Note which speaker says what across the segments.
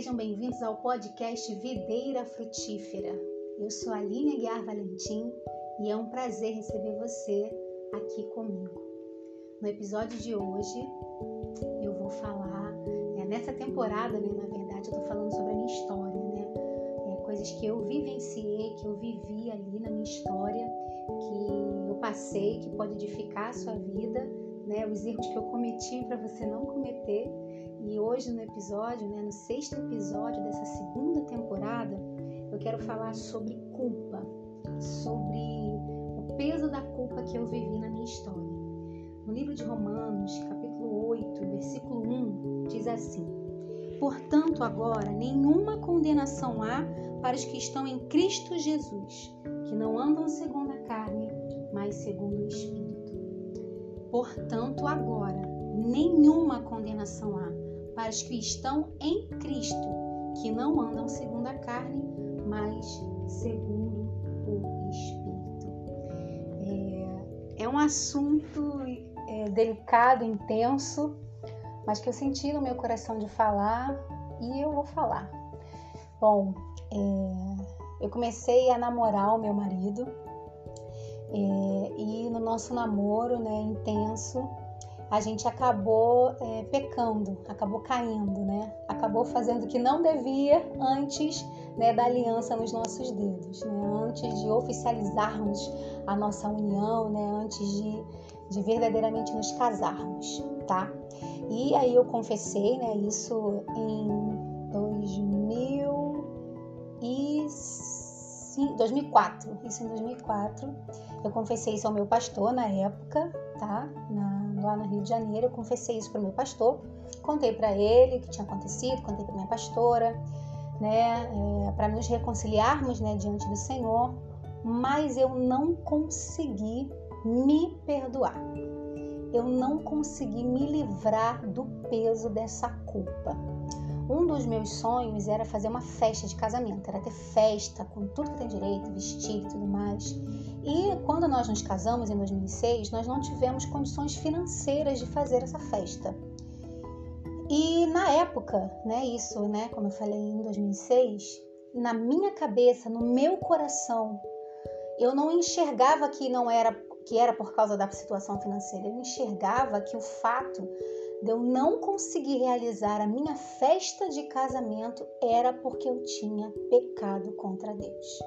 Speaker 1: Sejam bem-vindos ao podcast Videira Frutífera. Eu sou a Aline Aguiar Valentim e é um prazer receber você aqui comigo. No episódio de hoje, eu vou falar, é, nessa temporada, né, na verdade, eu tô falando sobre a minha história, né? É, coisas que eu vivenciei, que eu vivi ali na minha história, que eu passei, que pode edificar a sua vida, né? Os erros que eu cometi para você não cometer e hoje no episódio, né, no sexto episódio dessa segunda temporada, eu quero falar sobre culpa, sobre o peso da culpa que eu vivi na minha história. No livro de Romanos, capítulo 8, versículo 1, diz assim: Portanto, agora nenhuma condenação há para os que estão em Cristo Jesus, que não andam segundo a carne, mas segundo o Espírito. Portanto, agora nenhuma condenação há para os que estão em Cristo, que não andam segundo a carne, mas segundo o Espírito. É, é um assunto é, delicado, intenso, mas que eu senti no meu coração de falar e eu vou falar. Bom, é, eu comecei a namorar o meu marido é, e no nosso namoro, né, intenso, a gente acabou é, pecando, acabou caindo, né? Acabou fazendo o que não devia antes né, da aliança nos nossos dedos, né? Antes de oficializarmos a nossa união, né? Antes de, de verdadeiramente nos casarmos, tá? E aí eu confessei, né? Isso em 2000 e 2004, isso em 2004. Eu confessei isso ao meu pastor na época, tá? Na, lá no Rio de Janeiro, eu confessei isso para o meu pastor, contei para ele o que tinha acontecido, contei para minha pastora, né, é, para nos reconciliarmos, né, diante do Senhor, mas eu não consegui me perdoar. Eu não consegui me livrar do peso dessa culpa. Um dos meus sonhos era fazer uma festa de casamento, era ter festa com tudo que tem direito, vestido e tudo mais. E quando nós nos casamos em 2006, nós não tivemos condições financeiras de fazer essa festa. E na época, né, isso, né, como eu falei em 2006, na minha cabeça, no meu coração, eu não enxergava que não era que era por causa da situação financeira. Eu enxergava que o fato de eu não conseguir realizar a minha festa de casamento era porque eu tinha pecado contra Deus.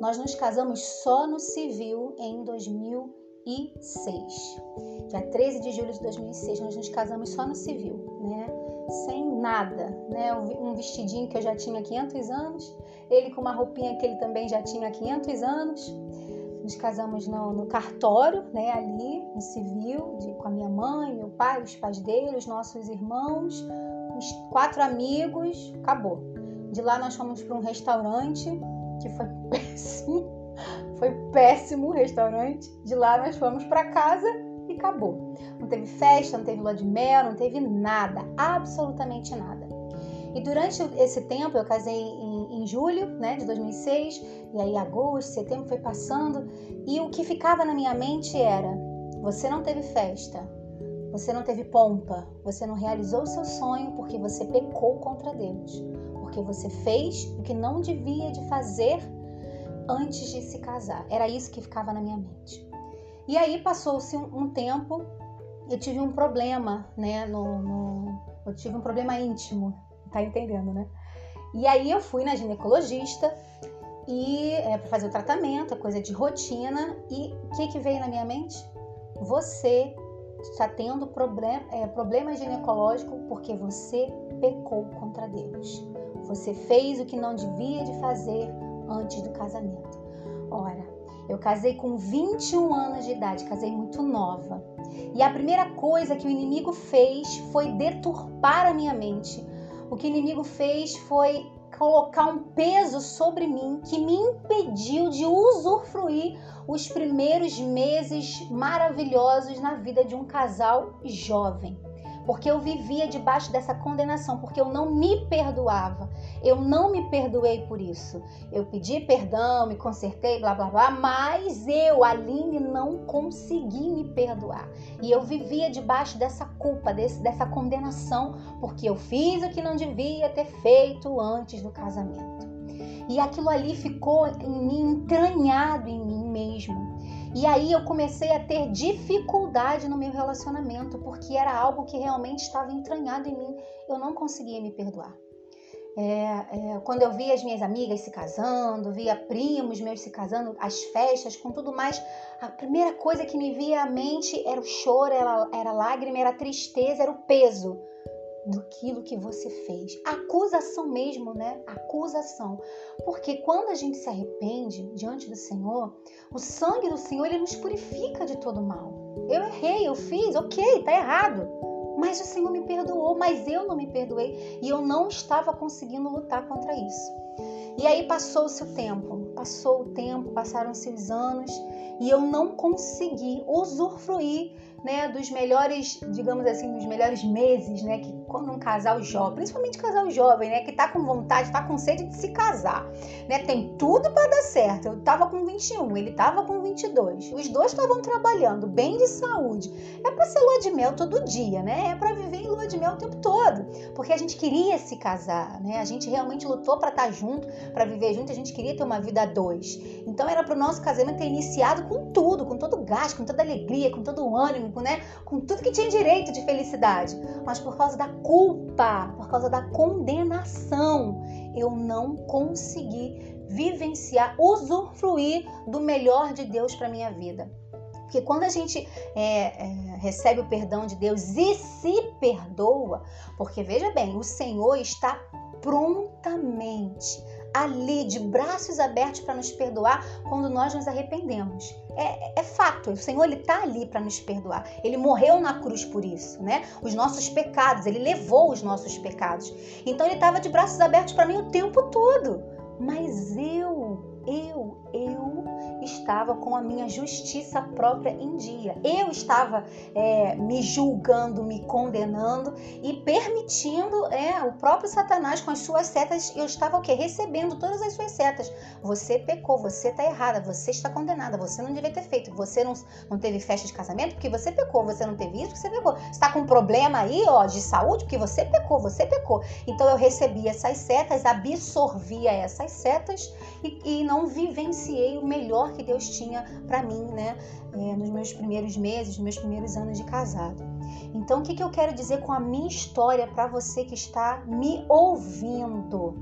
Speaker 1: Nós nos casamos só no civil em 2006. Dia 13 de julho de 2006, nós nos casamos só no civil, né? Sem nada, né? Um vestidinho que eu já tinha 500 anos, ele com uma roupinha que ele também já tinha 500 anos. Nos casamos no, no cartório, né? Ali, no civil, de, com a minha mãe, meu pai, os pais dele, os nossos irmãos, uns quatro amigos, acabou. De lá nós fomos para um restaurante que foi péssimo. Foi péssimo o restaurante. De lá nós fomos para casa e acabou. Não teve festa, não teve lua de mel, não teve nada, absolutamente nada. E durante esse tempo, eu casei em, em, julho né, de 2006, e aí agosto, setembro foi passando, e o que ficava na minha mente era: você não teve festa, você não teve pompa, você não realizou o seu sonho porque você pecou contra Deus porque você fez o que não devia de fazer antes de se casar. Era isso que ficava na minha mente. E aí passou-se um, um, tempo, eu tive um problema, né? No, no, eu tive um problema íntimo, tá entendendo, né? E aí eu fui na ginecologista e é, para fazer o tratamento, coisa de rotina. E o que, que veio na minha mente? Você está tendo problema, é, problema ginecológico porque você pecou contra Deus. Você fez o que não devia de fazer antes do casamento. Ora, eu casei com 21 anos de idade, casei muito nova. E a primeira coisa que o inimigo fez foi deturpar a minha mente. O que o inimigo fez foi colocar um peso sobre mim que me impediu de usufruir os primeiros meses maravilhosos na vida de um casal jovem. Porque eu vivia debaixo dessa condenação, porque eu não me perdoava. Eu não me perdoei por isso. Eu pedi perdão, me consertei, blá blá blá, mas eu, Aline, não consegui me perdoar. E eu vivia debaixo dessa culpa, desse, dessa condenação, porque eu fiz o que não devia ter feito antes do casamento. E aquilo ali ficou em mim, entranhado em mim mesmo. E aí eu comecei a ter dificuldade no meu relacionamento, porque era algo que realmente estava entranhado em mim. Eu não conseguia me perdoar. É, é, quando eu via as minhas amigas se casando, via primos meus se casando, as festas, com tudo mais, a primeira coisa que me via à mente era o choro, era, era a lágrima, era a tristeza, era o peso daquilo que você fez. Acusação mesmo, né? Acusação. Porque quando a gente se arrepende diante do Senhor, o sangue do Senhor ele nos purifica de todo mal. Eu errei, eu fiz, ok, tá errado. Mas o Senhor me perdoou, mas eu não me perdoei e eu não estava conseguindo lutar contra isso. E aí passou-se o tempo, passou o tempo, passaram-se os anos e eu não consegui usufruir né, dos melhores, digamos assim, dos melhores meses, né, que quando um casal jovem, principalmente casal jovem, né, que tá com vontade, tá com sede de se casar, né, tem tudo para dar certo. Eu tava com 21, ele tava com 22. Os dois estavam trabalhando, bem de saúde. É para ser lua de mel todo dia, né? É para viver em lua de mel o tempo todo, porque a gente queria se casar, né? A gente realmente lutou para estar tá junto, para viver junto, a gente queria ter uma vida a dois. Então era para o nosso casamento ter iniciado com tudo, com todo o gás, com toda alegria, com todo o ânimo, né, com tudo que tinha direito de felicidade. Mas por causa da culpa, por causa da condenação, eu não consegui vivenciar, usufruir do melhor de Deus para minha vida. Porque quando a gente é, é, recebe o perdão de Deus e se perdoa, porque veja bem, o Senhor está prontamente ali, de braços abertos para nos perdoar quando nós nos arrependemos. É, é fato, o Senhor ele está ali para nos perdoar. Ele morreu na cruz por isso, né? Os nossos pecados, ele levou os nossos pecados. Então ele estava de braços abertos para mim o tempo todo. Mas eu, eu, eu estava com a minha justiça própria em dia. Eu estava é, me julgando, me condenando e permitindo é, o próprio Satanás com as suas setas. Eu estava o quê? Recebendo todas as suas setas. Você pecou, você está errada, você está condenada, você não devia ter feito, você não, não teve festa de casamento porque você pecou, você não teve isso porque você pecou. Você está com um problema aí ó, de saúde porque você pecou, você pecou. Então eu recebi essas setas, absorvia essas setas e, e não vivenciei o melhor que Deus tinha para mim, né, é, nos meus primeiros meses, nos meus primeiros anos de casado. Então, o que, que eu quero dizer com a minha história para você que está me ouvindo?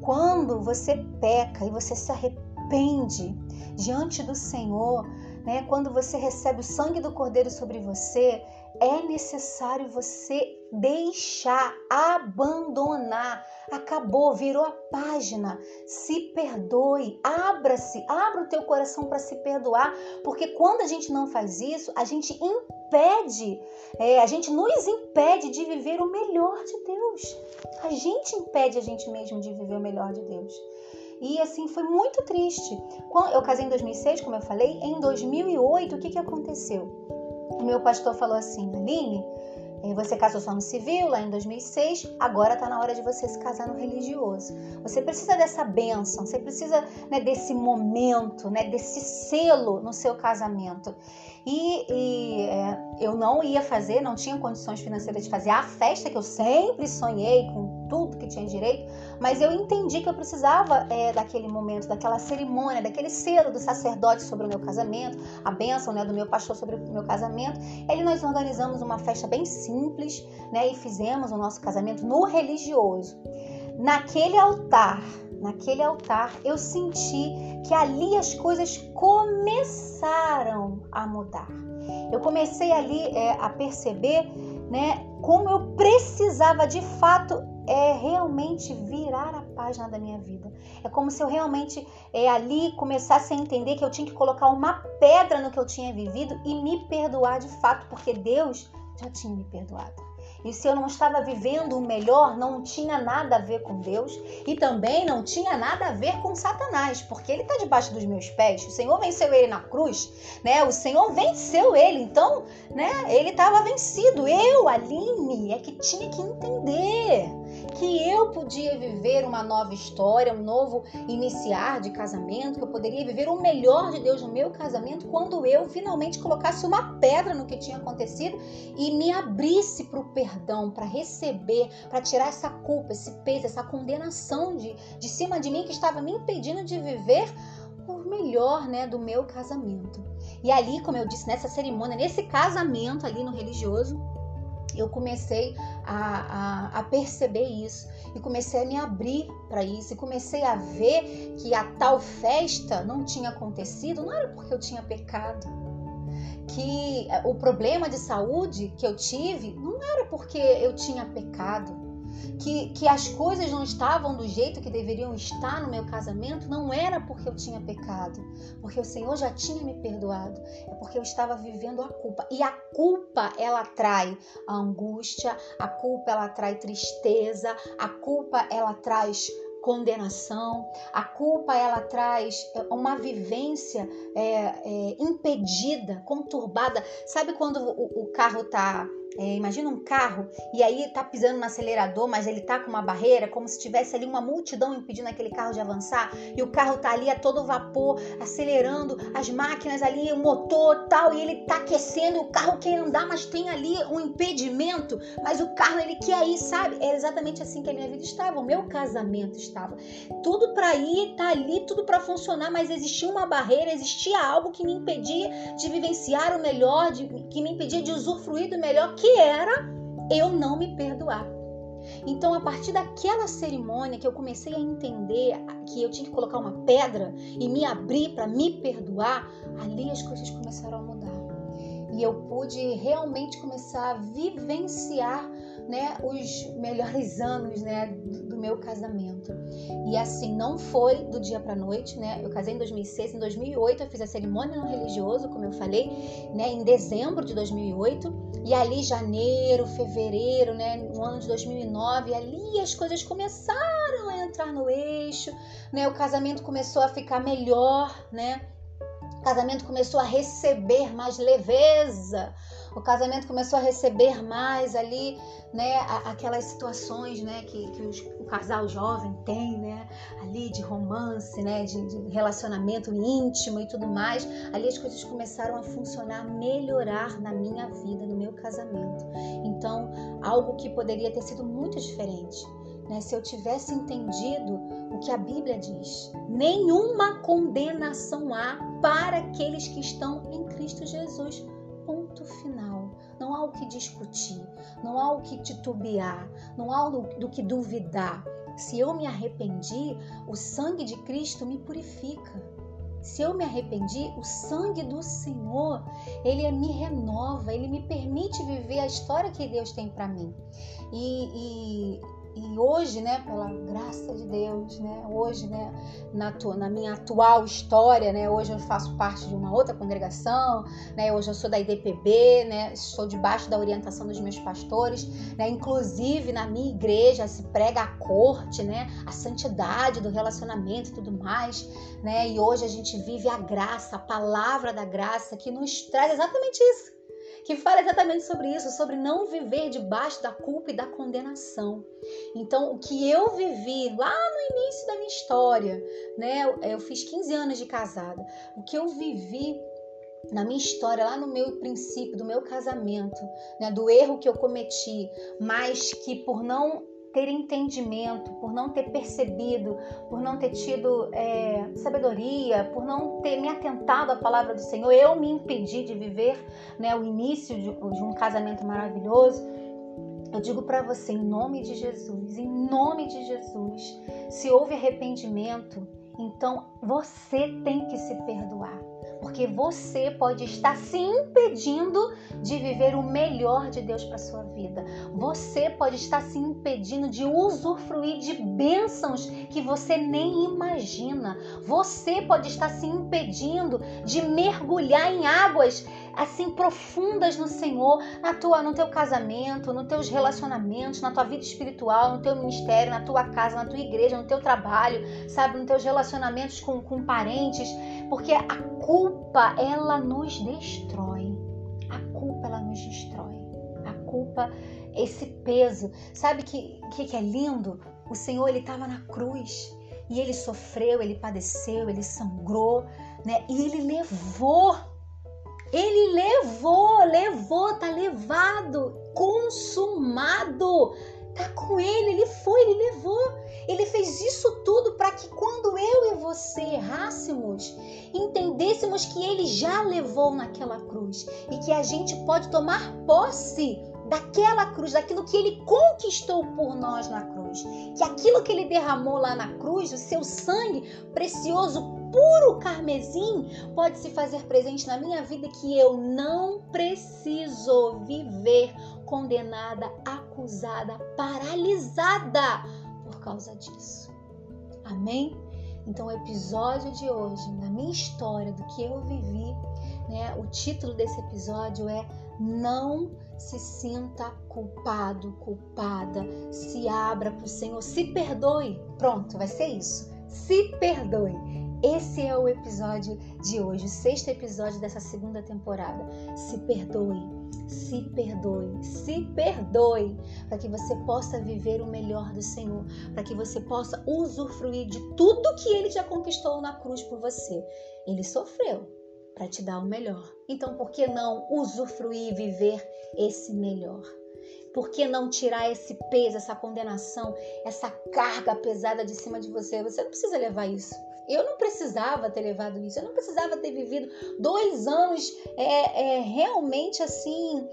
Speaker 1: Quando você peca e você se arrepende diante do Senhor, né, quando você recebe o sangue do Cordeiro sobre você, é necessário você deixar, abandonar. Acabou, virou a página. Se perdoe, abra-se, abra o teu coração para se perdoar, porque quando a gente não faz isso, a gente impede, é, a gente nos impede de viver o melhor de Deus. A gente impede a gente mesmo de viver o melhor de Deus. E assim foi muito triste. Eu casei em 2006, como eu falei, em 2008 o que, que aconteceu? O meu pastor falou assim, Aline, você casou só no civil lá em 2006, agora está na hora de você se casar no religioso. Você precisa dessa bênção, você precisa né, desse momento, né, desse selo no seu casamento. E, e é, eu não ia fazer, não tinha condições financeiras de fazer a festa que eu sempre sonhei com tudo que tinha direito, mas eu entendi que eu precisava é, daquele momento, daquela cerimônia, daquele selo do sacerdote sobre o meu casamento, a bênção né, do meu pastor sobre o meu casamento. E aí nós organizamos uma festa bem simples né, e fizemos o nosso casamento no religioso. Naquele altar, naquele altar, eu senti que ali as coisas começaram a mudar. Eu comecei ali é, a perceber, né, como eu precisava de fato é realmente virar a página da minha vida. É como se eu realmente é, ali começasse a entender que eu tinha que colocar uma pedra no que eu tinha vivido e me perdoar de fato, porque Deus já tinha me perdoado. E se eu não estava vivendo o melhor, não tinha nada a ver com Deus e também não tinha nada a ver com Satanás, porque ele está debaixo dos meus pés. O Senhor venceu ele na cruz, né? O Senhor venceu ele, então, né? Ele estava vencido. Eu, Aline, é que tinha que entender que eu podia viver uma nova história, um novo iniciar de casamento, que eu poderia viver o melhor de Deus no meu casamento quando eu finalmente colocasse uma pedra no que tinha acontecido e me abrisse para o perdão, para receber, para tirar essa culpa, esse peso, essa condenação de, de cima de mim que estava me impedindo de viver o melhor né, do meu casamento. E ali, como eu disse, nessa cerimônia, nesse casamento ali no religioso, eu comecei a, a, a, perceber isso e comecei a me abrir para isso e comecei a ver que a tal festa não tinha acontecido, não era porque eu tinha pecado. Que o problema de saúde que eu tive não era porque eu tinha pecado que, que as coisas não estavam do jeito que deveriam estar no meu casamento, não era porque eu tinha pecado, porque o Senhor já tinha me perdoado, é porque eu estava vivendo a culpa. E a culpa, ela trai angústia, a culpa, ela trai tristeza, a culpa, ela traz condenação. A culpa ela traz é, uma vivência é, é, impedida, conturbada. Sabe quando o, o carro está é, imagina um carro e aí tá pisando no acelerador, mas ele tá com uma barreira, como se tivesse ali uma multidão impedindo aquele carro de avançar, e o carro tá ali a todo vapor, acelerando, as máquinas ali, o motor tal, e ele tá aquecendo, o carro quer andar, mas tem ali um impedimento, mas o carro ele quer ir, sabe? É exatamente assim que a minha vida estava, o meu casamento estava. Tudo para ir, tá ali, tudo para funcionar, mas existia uma barreira, existia algo que me impedia de vivenciar o melhor, de, que me impedia de usufruir do melhor que que era eu não me perdoar. Então, a partir daquela cerimônia que eu comecei a entender que eu tinha que colocar uma pedra e me abrir para me perdoar, ali as coisas começaram a mudar. E eu pude realmente começar a vivenciar né, os melhores anos né, do meu casamento. E assim, não foi do dia para noite, né? Eu casei em 2006, em 2008 eu fiz a cerimônia no religioso, como eu falei, né, em dezembro de 2008, e ali janeiro, fevereiro, né, no ano de 2009, ali as coisas começaram a entrar no eixo, né? O casamento começou a ficar melhor, né? Casamento começou a receber mais leveza, o casamento começou a receber mais ali, né, aquelas situações, né, que, que os, o casal jovem tem, né, ali de romance, né, de, de, relacionamento íntimo e tudo mais. Ali as coisas começaram a funcionar, melhorar na minha vida, no meu casamento. Então, algo que poderia ter sido muito diferente. Né, se eu tivesse entendido o que a Bíblia diz. Nenhuma condenação há para aqueles que estão em Cristo Jesus ponto final. Não há o que discutir, não há o que titubear, não há do que duvidar. Se eu me arrependi, o sangue de Cristo me purifica. Se eu me arrependi, o sangue do Senhor, ele me renova, ele me permite viver a história que Deus tem para mim. E, e, e hoje, né, pela graça de Deus, né, hoje, né, na, na, minha atual história, né, hoje eu faço parte de uma outra congregação, né, hoje eu sou da IDPB, né, estou debaixo da orientação dos meus pastores, né, inclusive na minha igreja se prega a corte, né, a santidade do relacionamento e tudo mais, né, e hoje a gente vive a graça, a palavra da graça que nos traz exatamente isso que fala exatamente sobre isso, sobre não viver debaixo da culpa e da condenação. Então, o que eu vivi lá no início da minha história, né? Eu fiz 15 anos de casada. O que eu vivi na minha história, lá no meu princípio, do meu casamento, né, do erro que eu cometi, mas que por não ter entendimento, por não ter percebido, por não ter tido é, sabedoria, por não ter me atentado à palavra do Senhor, eu me impedi de viver né, o início de, de um casamento maravilhoso. Eu digo para você, em nome de Jesus, em nome de Jesus, se houve arrependimento, então você tem que se perdoar porque você pode estar se impedindo de viver o melhor de Deus para sua vida. Você pode estar se impedindo de usufruir de bênçãos que você nem imagina. Você pode estar se impedindo de mergulhar em águas assim profundas no Senhor, na tua, no teu casamento, nos teus relacionamentos, na tua vida espiritual, no teu ministério, na tua casa, na tua igreja, no teu trabalho, sabe, nos teus relacionamentos com, com parentes, porque a culpa ela nos destrói. A culpa ela nos destrói. A culpa, esse peso, sabe que que, que é lindo? O Senhor ele estava na cruz e ele sofreu, ele padeceu, ele sangrou, né? E ele levou ele levou, levou, tá levado, consumado. Tá com ele, ele foi, ele levou. Ele fez isso tudo para que quando eu e você errássemos, entendêssemos que ele já levou naquela cruz e que a gente pode tomar posse daquela cruz, daquilo que ele conquistou por nós na cruz. Que aquilo que ele derramou lá na cruz, o seu sangue precioso puro carmesim pode se fazer presente na minha vida que eu não preciso viver condenada, acusada, paralisada causa disso. Amém? Então, o episódio de hoje, na minha história, do que eu vivi, né, o título desse episódio é Não se sinta culpado, culpada, se abra para o Senhor, se perdoe. Pronto, vai ser isso. Se perdoe. Esse é o episódio de hoje, o sexto episódio dessa segunda temporada. Se perdoe, se perdoe, se perdoe, para que você possa viver o melhor do Senhor, para que você possa usufruir de tudo que Ele já conquistou na cruz por você. Ele sofreu para te dar o melhor. Então, por que não usufruir e viver esse melhor? Por que não tirar esse peso, essa condenação, essa carga pesada de cima de você? Você não precisa levar isso. Eu não precisava ter levado isso, eu não precisava ter vivido dois anos é, é, realmente assim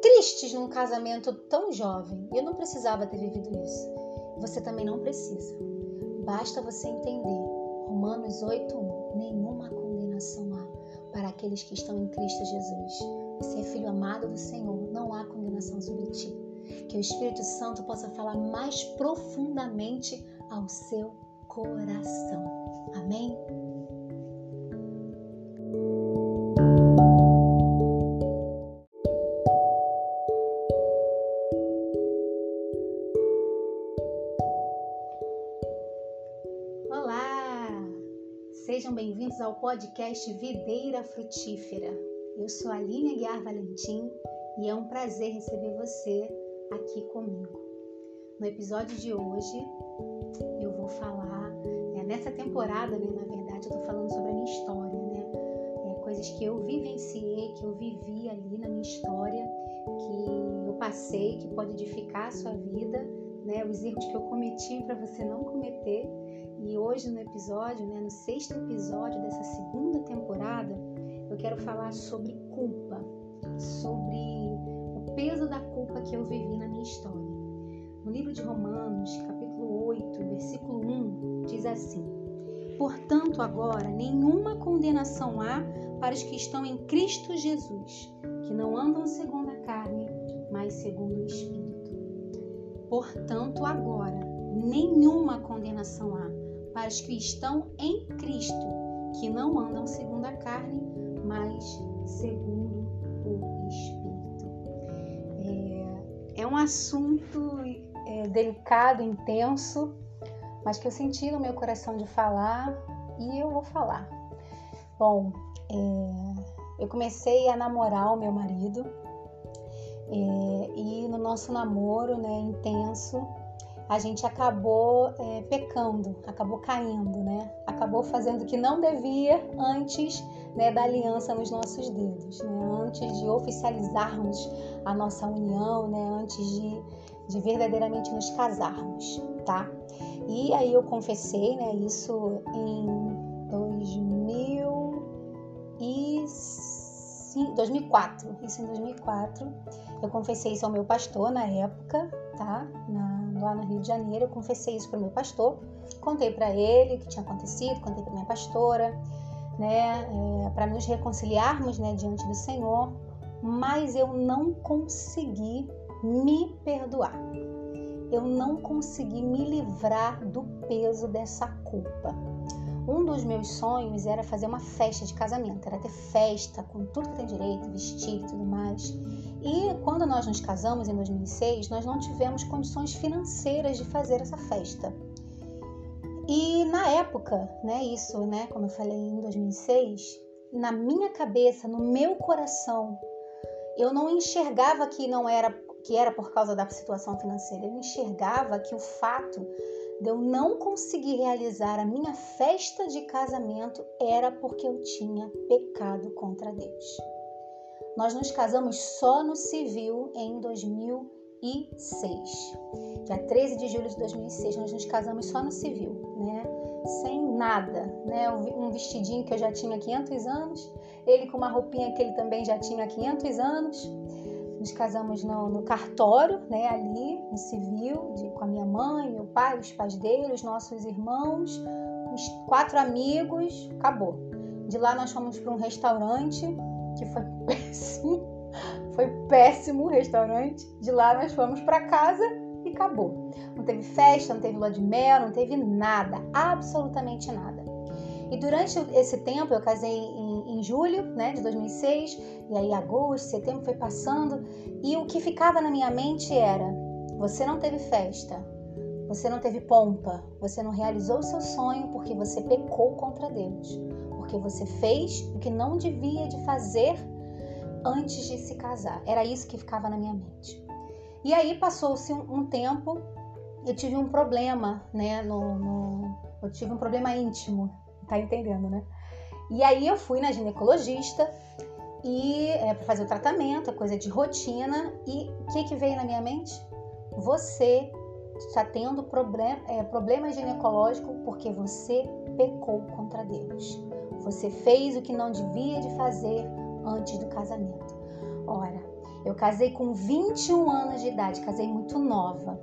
Speaker 1: tristes num casamento tão jovem. Eu não precisava ter vivido isso. Você também não precisa. Basta você entender. Romanos 8:1. Nenhuma condenação há para aqueles que estão em Cristo Jesus. Você é filho amado do Senhor, não há condenação sobre ti. Que o Espírito Santo possa falar mais profundamente ao seu coração. Amém? Olá! Sejam bem-vindos ao podcast Videira Frutífera. Eu sou a Aline Guiar Valentim e é um prazer receber você aqui comigo. No episódio de hoje, eu vou falar nessa temporada, né, na verdade, eu tô falando sobre a minha história, né? É, coisas que eu vivenciei, que eu vivi ali na minha história, que eu passei, que pode edificar a sua vida, né? Os erros que eu cometi para você não cometer. E hoje no episódio, né, no sexto episódio dessa segunda temporada, eu quero falar sobre culpa, sobre o peso da culpa que eu vivi na minha história. No livro de Romanos, capítulo 8, versículo 1, diz assim: Portanto, agora nenhuma condenação há para os que estão em Cristo Jesus, que não andam segundo a carne, mas segundo o Espírito. Portanto, agora nenhuma condenação há para os que estão em Cristo, que não andam segundo a carne, mas segundo o Espírito. É, é um assunto é, delicado, intenso mas que eu senti no meu coração de falar e eu vou falar. Bom, é, eu comecei a namorar o meu marido é, e no nosso namoro, né, intenso, a gente acabou é, pecando, acabou caindo, né? Acabou fazendo o que não devia antes né, da aliança nos nossos dedos, né? Antes de oficializarmos a nossa união, né? Antes de, de verdadeiramente nos casarmos, tá? E aí eu confessei, né, isso em 2000 e 2004, isso em 2004. Eu confessei isso ao meu pastor na época, tá? Na, lá no Rio de Janeiro, eu confessei isso para o meu pastor. Contei para ele o que tinha acontecido, contei para minha pastora. né, é, para nos reconciliarmos, né, diante do Senhor, mas eu não consegui me perdoar. Eu não consegui me livrar do peso dessa culpa. Um dos meus sonhos era fazer uma festa de casamento, era ter festa com tudo que tem direito, vestido e tudo mais. E quando nós nos casamos em 2006, nós não tivemos condições financeiras de fazer essa festa. E na época, né, isso, né, como eu falei em 2006, na minha cabeça, no meu coração, eu não enxergava que não era que era por causa da situação financeira. Eu enxergava que o fato de eu não conseguir realizar a minha festa de casamento era porque eu tinha pecado contra Deus. Nós nos casamos só no civil em 2006. Dia 13 de julho de 2006, nós nos casamos só no civil, né? Sem nada, né? Um vestidinho que eu já tinha 500 anos, ele com uma roupinha que ele também já tinha 500 anos nos casamos no, no cartório, né, ali no civil, de, com a minha mãe, meu pai, os pais dele, os nossos irmãos, uns quatro amigos, acabou. De lá nós fomos para um restaurante que foi péssimo, foi péssimo o restaurante. De lá nós fomos para casa e acabou. Não teve festa, não teve lua de mel, não teve nada, absolutamente nada. E durante esse tempo, eu casei em, em, julho né, de 2006, e aí agosto, setembro foi passando, e o que ficava na minha mente era: você não teve festa, você não teve pompa, você não realizou o seu sonho porque você pecou contra Deus, porque você fez o que não devia de fazer antes de se casar. Era isso que ficava na minha mente. E aí passou-se um, um, tempo, eu tive um problema, né? No, no, eu tive um problema íntimo tá entendendo, né? E aí eu fui na ginecologista e é, para fazer o tratamento, é coisa de rotina. E o que, que veio na minha mente? Você está tendo problem, é, problema ginecológico porque você pecou contra Deus. Você fez o que não devia de fazer antes do casamento. Ora, eu casei com 21 anos de idade, casei muito nova.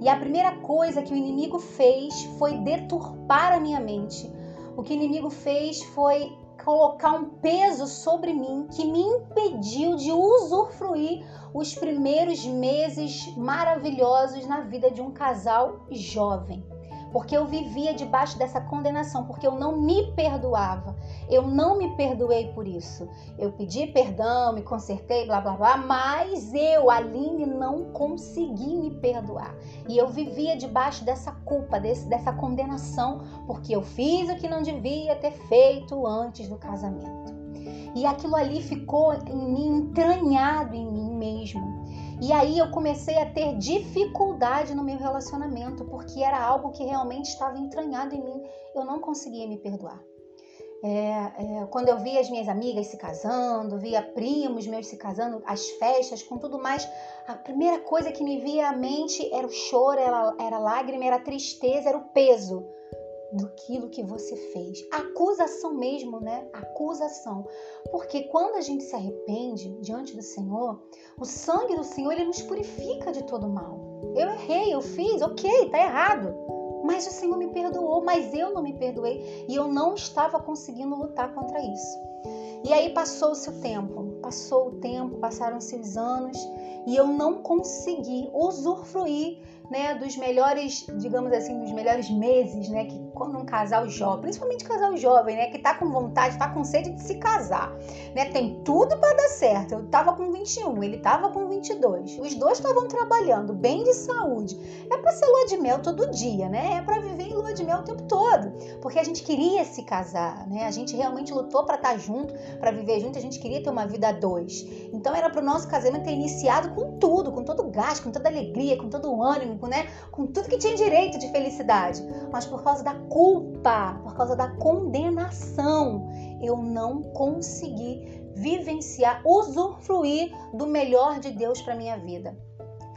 Speaker 1: E a primeira coisa que o inimigo fez foi deturpar a minha mente o que o inimigo fez foi colocar um peso sobre mim que me impediu de usufruir os primeiros meses maravilhosos na vida de um casal jovem porque eu vivia debaixo dessa condenação, porque eu não me perdoava. Eu não me perdoei por isso. Eu pedi perdão, me consertei, blá blá blá, mas eu, Aline, não consegui me perdoar. E eu vivia debaixo dessa culpa, desse, dessa condenação, porque eu fiz o que não devia ter feito antes do casamento. E aquilo ali ficou em mim, entranhado em mim mesmo. E aí eu comecei a ter dificuldade no meu relacionamento, porque era algo que realmente estava entranhado em mim. Eu não conseguia me perdoar. É, é, quando eu via as minhas amigas se casando, via primos meus se casando, as festas, com tudo mais, a primeira coisa que me via à mente era o choro, era, era a lágrima, era a tristeza, era o peso daquilo que você fez. Acusação mesmo, né? Acusação. Porque quando a gente se arrepende diante do Senhor, o sangue do Senhor ele nos purifica de todo mal. Eu errei, eu fiz, ok, tá errado. Mas o Senhor me perdoou, mas eu não me perdoei e eu não estava conseguindo lutar contra isso. E aí passou-se o tempo, passou o tempo, passaram-se os anos e eu não consegui usufruir né, dos melhores, digamos assim, dos melhores meses, né, que quando um casal jovem, principalmente casal jovem, né, que tá com vontade, tá com sede de se casar, né, tem tudo para dar certo. Eu tava com 21, ele tava com 22. Os dois estavam trabalhando, bem de saúde. É para ser lua de mel todo dia, né? É para viver em lua de mel o tempo todo, porque a gente queria se casar, né? A gente realmente lutou para estar tá junto, para viver junto, a gente queria ter uma vida a dois. Então era para o nosso casamento ter iniciado com tudo, com todo o gás, com toda alegria, com todo o ânimo, né, com tudo que tinha direito de felicidade. Mas por causa da culpa, por causa da condenação, eu não consegui vivenciar, usufruir do melhor de Deus para minha vida.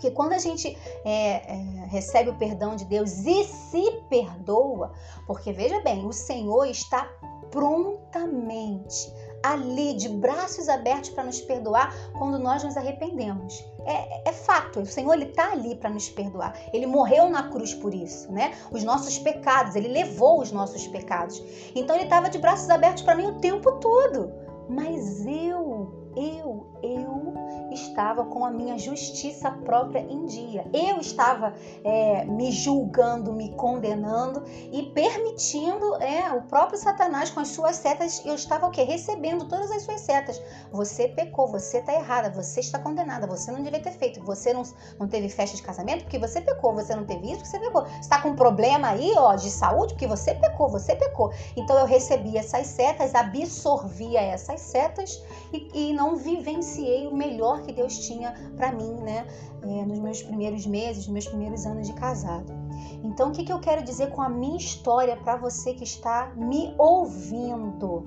Speaker 1: Porque quando a gente é, é, recebe o perdão de Deus e se perdoa, porque veja bem, o Senhor está prontamente ali de braços abertos para nos perdoar quando nós nos arrependemos. É, é fato, o Senhor ele está ali para nos perdoar. Ele morreu na cruz por isso, né? Os nossos pecados, ele levou os nossos pecados. Então ele estava de braços abertos para mim o tempo todo. Mas eu, eu, eu estava com a minha justiça própria em dia. Eu estava é, me julgando, me condenando e permitindo é, o próprio Satanás com as suas setas. Eu estava o quê? Recebendo todas as suas setas. Você pecou, você está errada, você está condenada, você não devia ter feito, você não, não teve festa de casamento porque você pecou, você não teve isso porque você pecou. Você está com um problema aí ó, de saúde porque você pecou, você pecou. Então eu recebi essas setas, absorvia essas setas e, e não vivenciei o melhor que Deus tinha para mim, né, é, nos meus primeiros meses, nos meus primeiros anos de casado. Então, o que, que eu quero dizer com a minha história para você que está me ouvindo?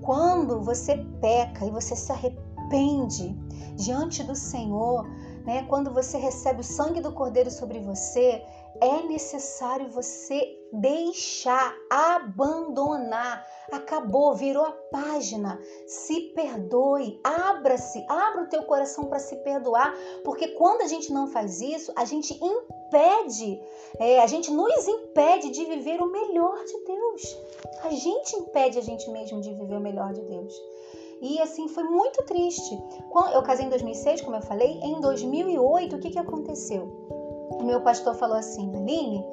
Speaker 1: Quando você peca e você se arrepende diante do Senhor, né, quando você recebe o sangue do Cordeiro sobre você, é necessário você deixar, abandonar. Acabou, virou a página. Se perdoe, abra-se, abra o teu coração para se perdoar, porque quando a gente não faz isso, a gente impede, é, a gente nos impede de viver o melhor de Deus. A gente impede a gente mesmo de viver o melhor de Deus. E assim foi muito triste. Eu casei em 2006, como eu falei, em 2008 o que, que aconteceu? O meu pastor falou assim, Aline,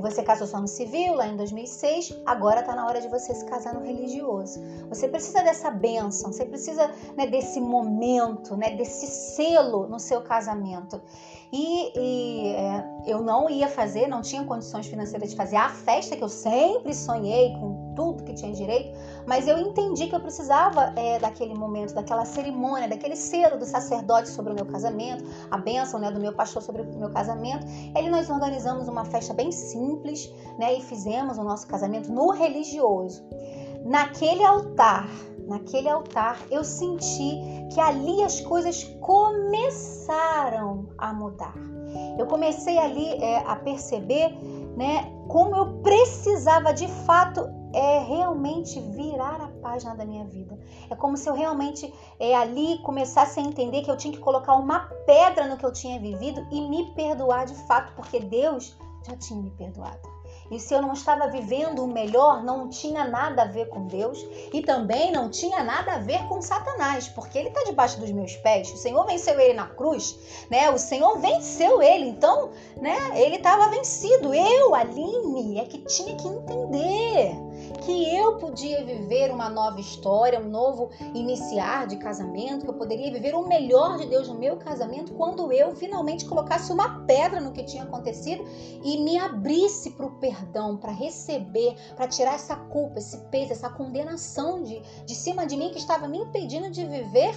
Speaker 1: você casou só no civil lá em 2006, agora está na hora de você se casar no religioso. Você precisa dessa bênção, você precisa né, desse momento, né, desse selo no seu casamento. E, e é, eu não ia fazer, não tinha condições financeiras de fazer a festa que eu sempre sonhei com tudo que tinha direito, mas eu entendi que eu precisava é, daquele momento, daquela cerimônia, daquele selo do sacerdote sobre o meu casamento, a bênção né, do meu pastor sobre o meu casamento. E aí nós organizamos uma festa bem simples né, e fizemos o nosso casamento no religioso. Naquele altar, naquele altar, eu senti que ali as coisas começaram a mudar. Eu comecei ali é, a perceber né, como eu precisava de fato é realmente virar a página da minha vida. É como se eu realmente é, ali começasse a entender que eu tinha que colocar uma pedra no que eu tinha vivido e me perdoar de fato, porque Deus já tinha me perdoado. E se eu não estava vivendo o melhor, não tinha nada a ver com Deus e também não tinha nada a ver com Satanás, porque ele está debaixo dos meus pés. O Senhor venceu ele na cruz, né? O Senhor venceu ele, então, né? Ele estava vencido. Eu, Aline, é que tinha que entender que eu podia viver uma nova história, um novo iniciar de casamento, que eu poderia viver o melhor de Deus no meu casamento quando eu finalmente colocasse uma pedra no que tinha acontecido e me abrisse para o perdão, para receber, para tirar essa culpa, esse peso, essa condenação de, de cima de mim que estava me impedindo de viver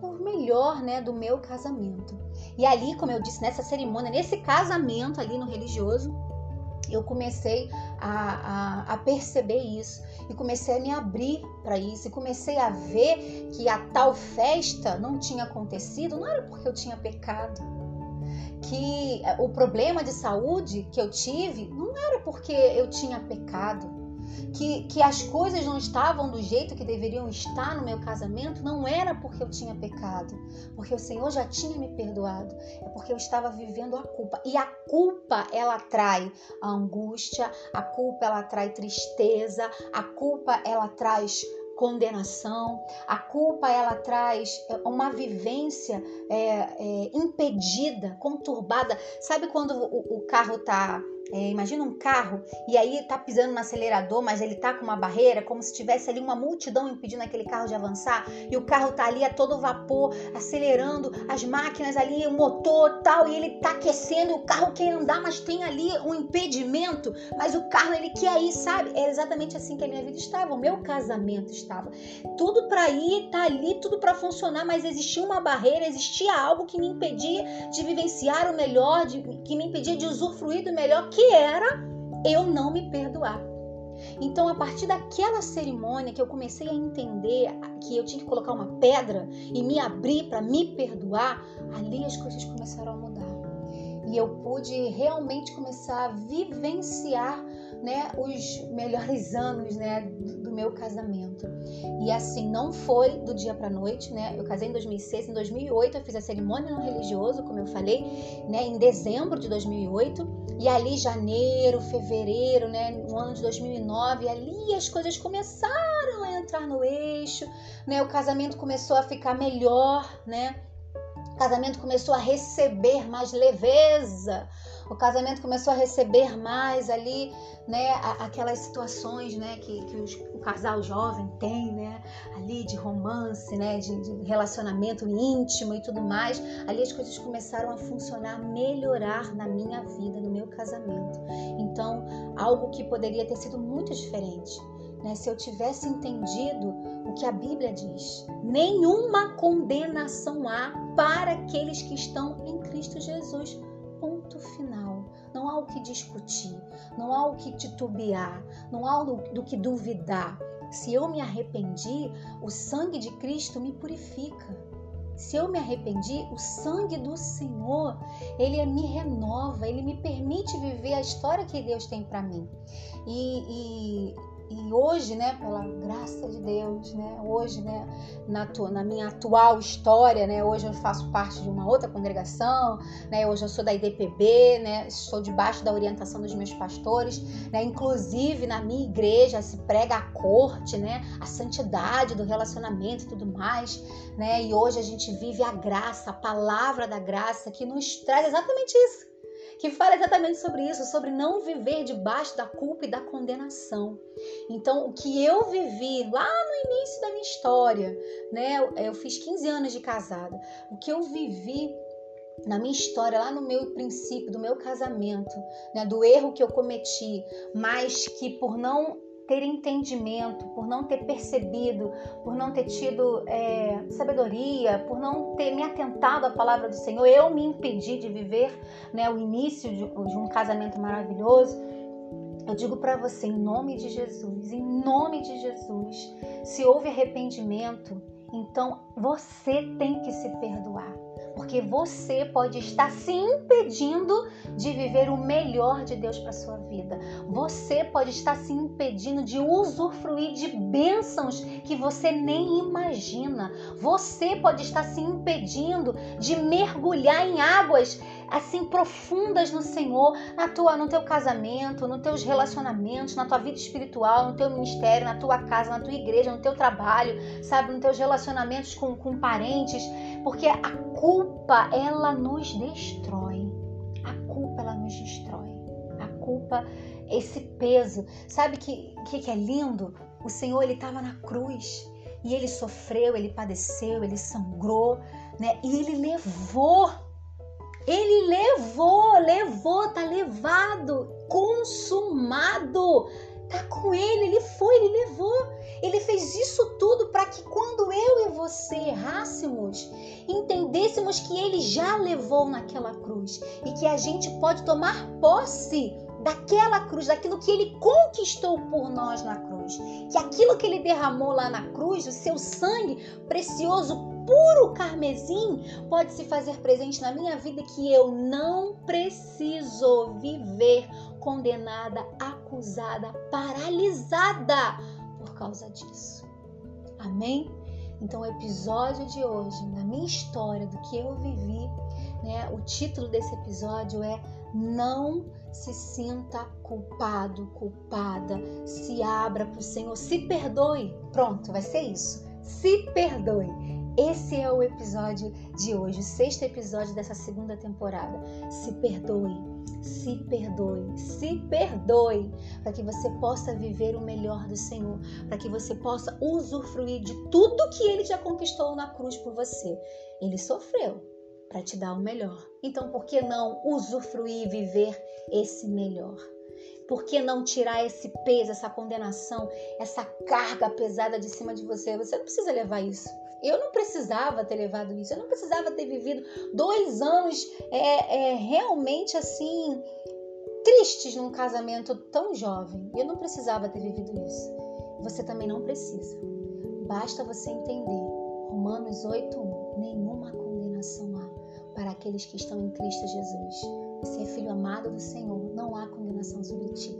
Speaker 1: o melhor né, do meu casamento. E ali, como eu disse, nessa cerimônia, nesse casamento ali no religioso, eu comecei a, a, a, perceber isso e comecei a me abrir para isso e comecei a ver que a tal festa não tinha acontecido, não era porque eu tinha pecado. Que o problema de saúde que eu tive não era porque eu tinha pecado que, que as coisas não estavam do jeito que deveriam estar no meu casamento, não era porque eu tinha pecado, porque o Senhor já tinha me perdoado, é porque eu estava vivendo a culpa. E a culpa, ela trai a angústia, a culpa, ela trai tristeza, a culpa, ela traz condenação, a culpa ela traz é, uma vivência é, é, impedida, conturbada. Sabe quando o, o carro está é, imagina um carro e aí tá pisando no acelerador, mas ele tá com uma barreira, como se tivesse ali uma multidão impedindo aquele carro de avançar, e o carro tá ali a todo vapor, acelerando, as máquinas ali, o motor tal, e ele tá aquecendo, o carro quer andar, mas tem ali um impedimento, mas o carro ele quer ir, sabe? É exatamente assim que a minha vida estava, o meu casamento estava. Tudo para ir, tá ali, tudo para funcionar, mas existia uma barreira, existia algo que me impedia de vivenciar o melhor, de, que me impedia de usufruir do melhor que que era eu não me perdoar. Então, a partir daquela cerimônia que eu comecei a entender que eu tinha que colocar uma pedra e me abrir para me perdoar, ali as coisas começaram a mudar. E eu pude realmente começar a vivenciar né, os melhores anos, né, do meu casamento. E assim, não foi do dia para noite, né? Eu casei em 2006, em 2008 eu fiz a cerimônia no religioso, como eu falei, né, em dezembro de 2008, e ali janeiro, fevereiro, né, no ano de 2009, ali as coisas começaram a entrar no eixo, né? O casamento começou a ficar melhor, né? O casamento começou a receber mais leveza, o casamento começou a receber mais ali, né, aquelas situações, né, que, que os, o casal jovem tem, né, ali de romance, né, de, de, relacionamento íntimo e tudo mais. Ali as coisas começaram a funcionar, melhorar na minha vida, no meu casamento. Então, algo que poderia ter sido muito diferente. Né, se eu tivesse entendido o que a Bíblia diz. Nenhuma condenação há para aqueles que estão em Cristo Jesus ponto final. Não há o que discutir, não há o que titubear, não há do que duvidar. Se eu me arrependi, o sangue de Cristo me purifica. Se eu me arrependi, o sangue do Senhor, ele me renova, ele me permite viver a história que Deus tem para mim. E, e, e hoje, né, pela graça de Deus, né, hoje, né, na, na, minha atual história, né, hoje eu faço parte de uma outra congregação, né, hoje eu sou da IDPB, né, estou debaixo da orientação dos meus pastores, né, inclusive na minha igreja se prega a corte, né, a santidade do relacionamento e tudo mais, né, e hoje a gente vive a graça, a palavra da graça que nos traz exatamente isso que fala exatamente sobre isso, sobre não viver debaixo da culpa e da condenação. Então, o que eu vivi lá no início da minha história, né? Eu fiz 15 anos de casada. O que eu vivi na minha história, lá no meu princípio, do meu casamento, né, do erro que eu cometi, mas que por não ter entendimento, por não ter percebido, por não ter tido é, sabedoria, por não ter me atentado à palavra do Senhor, eu me impedi de viver né, o início de, de um casamento maravilhoso. Eu digo para você, em nome de Jesus, em nome de Jesus, se houve arrependimento, então você tem que se perdoar porque você pode estar se impedindo de viver o melhor de Deus para sua vida. Você pode estar se impedindo de usufruir de bênçãos que você nem imagina. Você pode estar se impedindo de mergulhar em águas assim profundas no Senhor, na tua, no teu casamento, nos teus relacionamentos, na tua vida espiritual, no teu ministério, na tua casa, na tua igreja, no teu trabalho, sabe, nos teus relacionamentos com, com parentes, porque a culpa ela nos destrói. A culpa ela nos destrói. A culpa, esse peso, sabe que que, que é lindo? O Senhor ele estava na cruz e ele sofreu, ele padeceu, ele sangrou, né? E ele levou ele levou, levou, tá levado, consumado. Tá com ele, ele foi, ele levou. Ele fez isso tudo para que quando eu e você errássemos, entendêssemos que ele já levou naquela cruz e que a gente pode tomar posse daquela cruz, daquilo que ele conquistou por nós na cruz. Que aquilo que ele derramou lá na cruz, o seu sangue precioso puro carmesim pode se fazer presente na minha vida que eu não preciso viver condenada, acusada, paralisada por causa disso. Amém? Então, o episódio de hoje, na minha história, do que eu vivi, né, o título desse episódio é Não se sinta culpado, culpada, se abra para o Senhor, se perdoe. Pronto, vai ser isso. Se perdoe. Esse é o episódio de hoje, o sexto episódio dessa segunda temporada. Se perdoe, se perdoe, se perdoe, para que você possa viver o melhor do Senhor, para que você possa usufruir de tudo que Ele já conquistou na cruz por você. Ele sofreu para te dar o melhor. Então, por que não usufruir e viver esse melhor? Por que não tirar esse peso, essa condenação, essa carga pesada de cima de você? Você não precisa levar isso. Eu não precisava ter levado isso, eu não precisava ter vivido dois anos é, é, realmente assim tristes num casamento tão jovem. Eu não precisava ter vivido isso. Você também não precisa. Basta você entender. Romanos 8:1. Nenhuma condenação há para aqueles que estão em Cristo Jesus. Você é filho amado do Senhor, não há condenação sobre ti.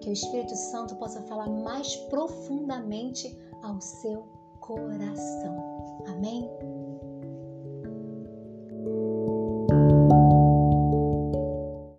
Speaker 1: Que o Espírito Santo possa falar mais profundamente ao seu coração. Amém?